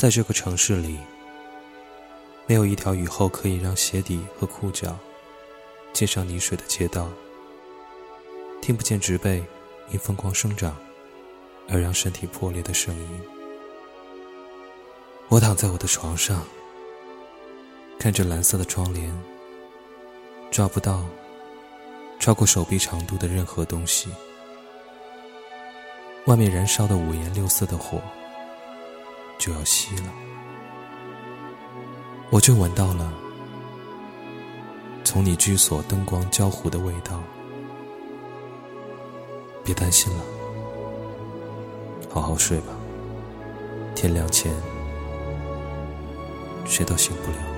在这个城市里，没有一条雨后可以让鞋底和裤脚溅上泥水的街道，听不见植被因疯狂生长而让身体破裂的声音。我躺在我的床上，看着蓝色的窗帘，抓不到超过手臂长度的任何东西。外面燃烧的五颜六色的火。就要熄了，我却闻到了从你居所灯光焦糊的味道。别担心了，好好睡吧。天亮前，谁都醒不了。